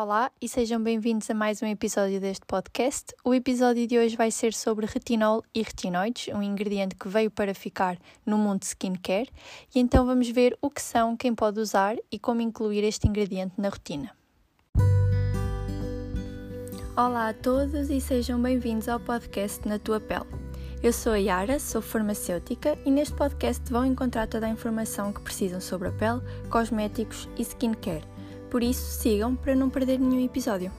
Olá e sejam bem-vindos a mais um episódio deste podcast. O episódio de hoje vai ser sobre retinol e retinoides, um ingrediente que veio para ficar no mundo skincare, e então vamos ver o que são, quem pode usar e como incluir este ingrediente na rotina. Olá a todos e sejam bem-vindos ao podcast Na Tua Pele. Eu sou a Yara, sou farmacêutica e neste podcast vão encontrar toda a informação que precisam sobre a pele, cosméticos e skincare por isso, sigam para não perder nenhum episódio.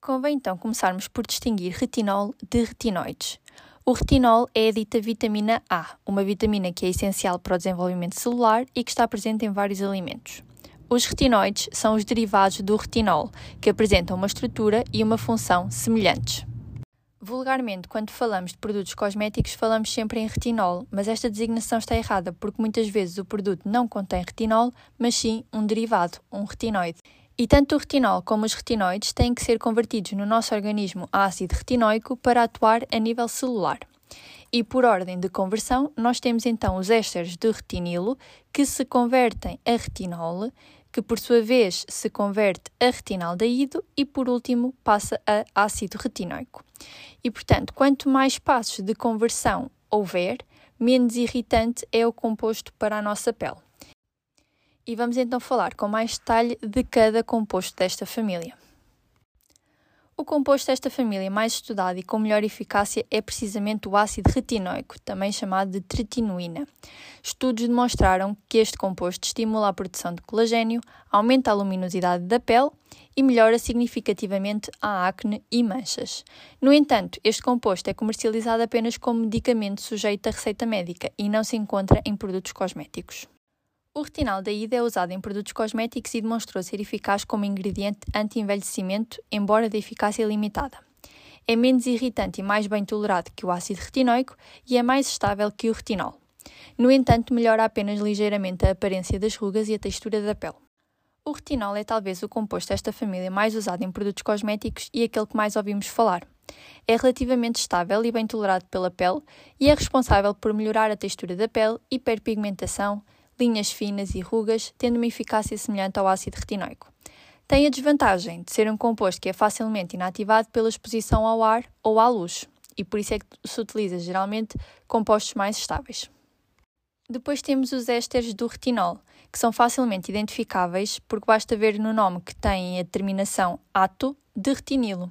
Convém então começarmos por distinguir retinol de retinoides. O retinol é a dita vitamina A, uma vitamina que é essencial para o desenvolvimento celular e que está presente em vários alimentos. Os retinoides são os derivados do retinol, que apresentam uma estrutura e uma função semelhantes. Vulgarmente, quando falamos de produtos cosméticos, falamos sempre em retinol, mas esta designação está errada porque muitas vezes o produto não contém retinol, mas sim um derivado, um retinoide. E tanto o retinol como os retinoides têm que ser convertidos no nosso organismo a ácido retinoico para atuar a nível celular. E por ordem de conversão, nós temos então os ésteres de retinilo que se convertem a retinol, que por sua vez se converte a retinaldeído e por último passa a ácido retinoico. E portanto, quanto mais passos de conversão houver, menos irritante é o composto para a nossa pele. E vamos então falar com mais detalhe de cada composto desta família. O composto desta família mais estudado e com melhor eficácia é precisamente o ácido retinoico, também chamado de tretinoína. Estudos demonstraram que este composto estimula a produção de colagênio, aumenta a luminosidade da pele e melhora significativamente a acne e manchas. No entanto, este composto é comercializado apenas como medicamento sujeito a receita médica e não se encontra em produtos cosméticos. O retinal da ida é usado em produtos cosméticos e demonstrou ser eficaz como ingrediente anti-envelhecimento, embora de eficácia limitada. É menos irritante e mais bem tolerado que o ácido retinoico e é mais estável que o retinol. No entanto, melhora apenas ligeiramente a aparência das rugas e a textura da pele. O retinol é talvez o composto desta família mais usado em produtos cosméticos e aquele que mais ouvimos falar. É relativamente estável e bem tolerado pela pele e é responsável por melhorar a textura da pele, hiperpigmentação, linhas finas e rugas, tendo uma eficácia semelhante ao ácido retinoico. Tem a desvantagem de ser um composto que é facilmente inativado pela exposição ao ar ou à luz, e por isso é que se utiliza geralmente compostos mais estáveis. Depois temos os ésteres do retinol, que são facilmente identificáveis porque basta ver no nome que têm a terminação ato de retinilo.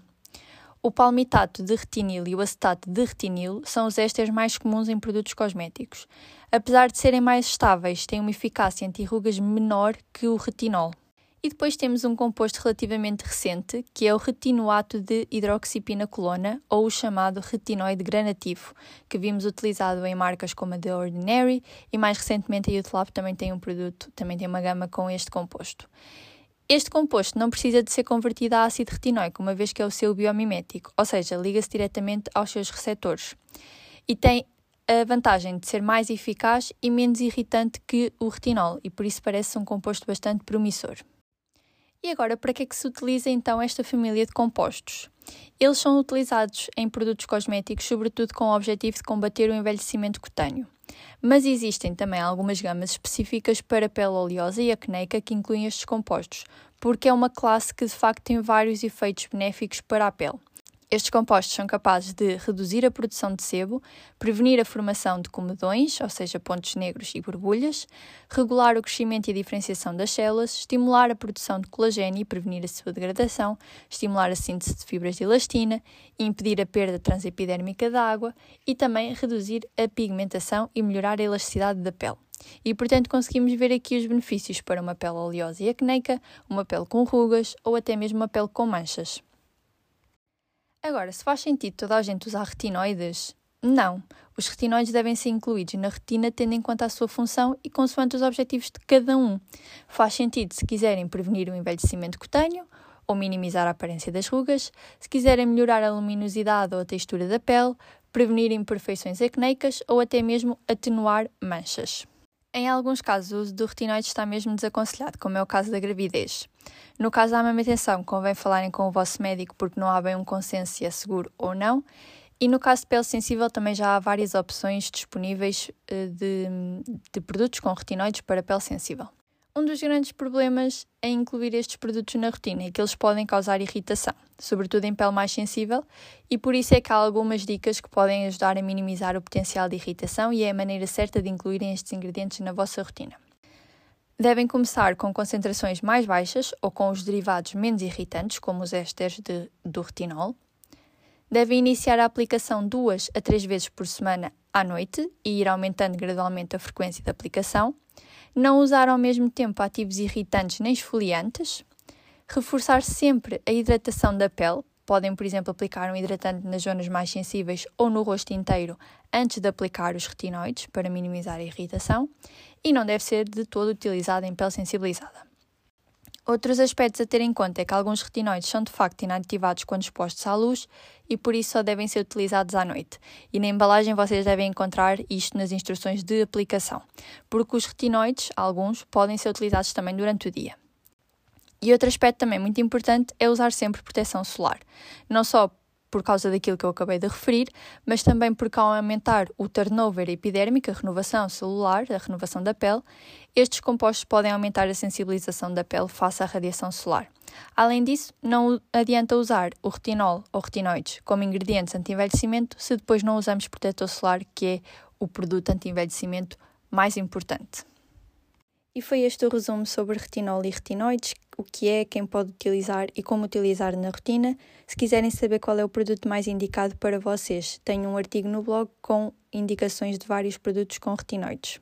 O palmitato de retinil e o acetato de retinil são os ésteres mais comuns em produtos cosméticos. Apesar de serem mais estáveis, têm uma eficácia anti-rugas menor que o retinol. E depois temos um composto relativamente recente, que é o retinoato de hidroxipinacolona, ou o chamado retinoide granativo, que vimos utilizado em marcas como a The Ordinary e mais recentemente a Youth também tem um produto, também tem uma gama com este composto. Este composto não precisa de ser convertido a ácido retinoico, uma vez que é o seu biomimético, ou seja, liga-se diretamente aos seus receptores. E tem a vantagem de ser mais eficaz e menos irritante que o retinol, e por isso parece um composto bastante promissor. E agora, para que é que se utiliza então esta família de compostos? Eles são utilizados em produtos cosméticos, sobretudo com o objetivo de combater o envelhecimento cutâneo. Mas existem também algumas gamas específicas para pele oleosa e acneica que incluem estes compostos, porque é uma classe que de facto tem vários efeitos benéficos para a pele. Estes compostos são capazes de reduzir a produção de sebo, prevenir a formação de comedões, ou seja, pontos negros e borbulhas, regular o crescimento e a diferenciação das células, estimular a produção de colagênio e prevenir a sua degradação, estimular a síntese de fibras de elastina, impedir a perda transepidérmica da água e também reduzir a pigmentação e melhorar a elasticidade da pele. E, portanto, conseguimos ver aqui os benefícios para uma pele oleosa e acneica, uma pele com rugas ou até mesmo uma pele com manchas. Agora, se faz sentido toda a gente usar retinoides? Não. Os retinoides devem ser incluídos na retina tendo em conta a sua função e consoante os objetivos de cada um. Faz sentido se quiserem prevenir o envelhecimento cutâneo ou minimizar a aparência das rugas, se quiserem melhorar a luminosidade ou a textura da pele, prevenir imperfeições acneicas ou até mesmo atenuar manchas. Em alguns casos, o uso do retinoide está mesmo desaconselhado, como é o caso da gravidez. No caso da amamentação, convém falarem com o vosso médico porque não há bem um consenso se é seguro ou não. E no caso de pele sensível, também já há várias opções disponíveis eh, de, de produtos com retinoides para pele sensível. Um dos grandes problemas é incluir estes produtos na rotina é que eles podem causar irritação, sobretudo em pele mais sensível, e por isso é que há algumas dicas que podem ajudar a minimizar o potencial de irritação e é a maneira certa de incluírem estes ingredientes na vossa rotina. Devem começar com concentrações mais baixas ou com os derivados menos irritantes, como os ésteres de, do retinol. Devem iniciar a aplicação duas a três vezes por semana à noite e ir aumentando gradualmente a frequência de aplicação não usar ao mesmo tempo ativos irritantes nem esfoliantes, reforçar sempre a hidratação da pele. Podem, por exemplo, aplicar um hidratante nas zonas mais sensíveis ou no rosto inteiro antes de aplicar os retinoides para minimizar a irritação e não deve ser de todo utilizado em pele sensibilizada. Outros aspectos a ter em conta é que alguns retinoides são de facto inativados quando expostos à luz e por isso só devem ser utilizados à noite. E na embalagem vocês devem encontrar isto nas instruções de aplicação, porque os retinoides, alguns, podem ser utilizados também durante o dia. E outro aspecto também muito importante é usar sempre proteção solar, não só por causa daquilo que eu acabei de referir, mas também porque ao aumentar o turnover epidérmico, a renovação celular, a renovação da pele, estes compostos podem aumentar a sensibilização da pele face à radiação solar. Além disso, não adianta usar o retinol ou retinoides como ingredientes anti-envelhecimento se depois não usamos protetor solar, que é o produto anti-envelhecimento mais importante. E foi este o resumo sobre retinol e retinoides, o que é, quem pode utilizar e como utilizar na rotina. Se quiserem saber qual é o produto mais indicado para vocês, tenho um artigo no blog com indicações de vários produtos com retinoides.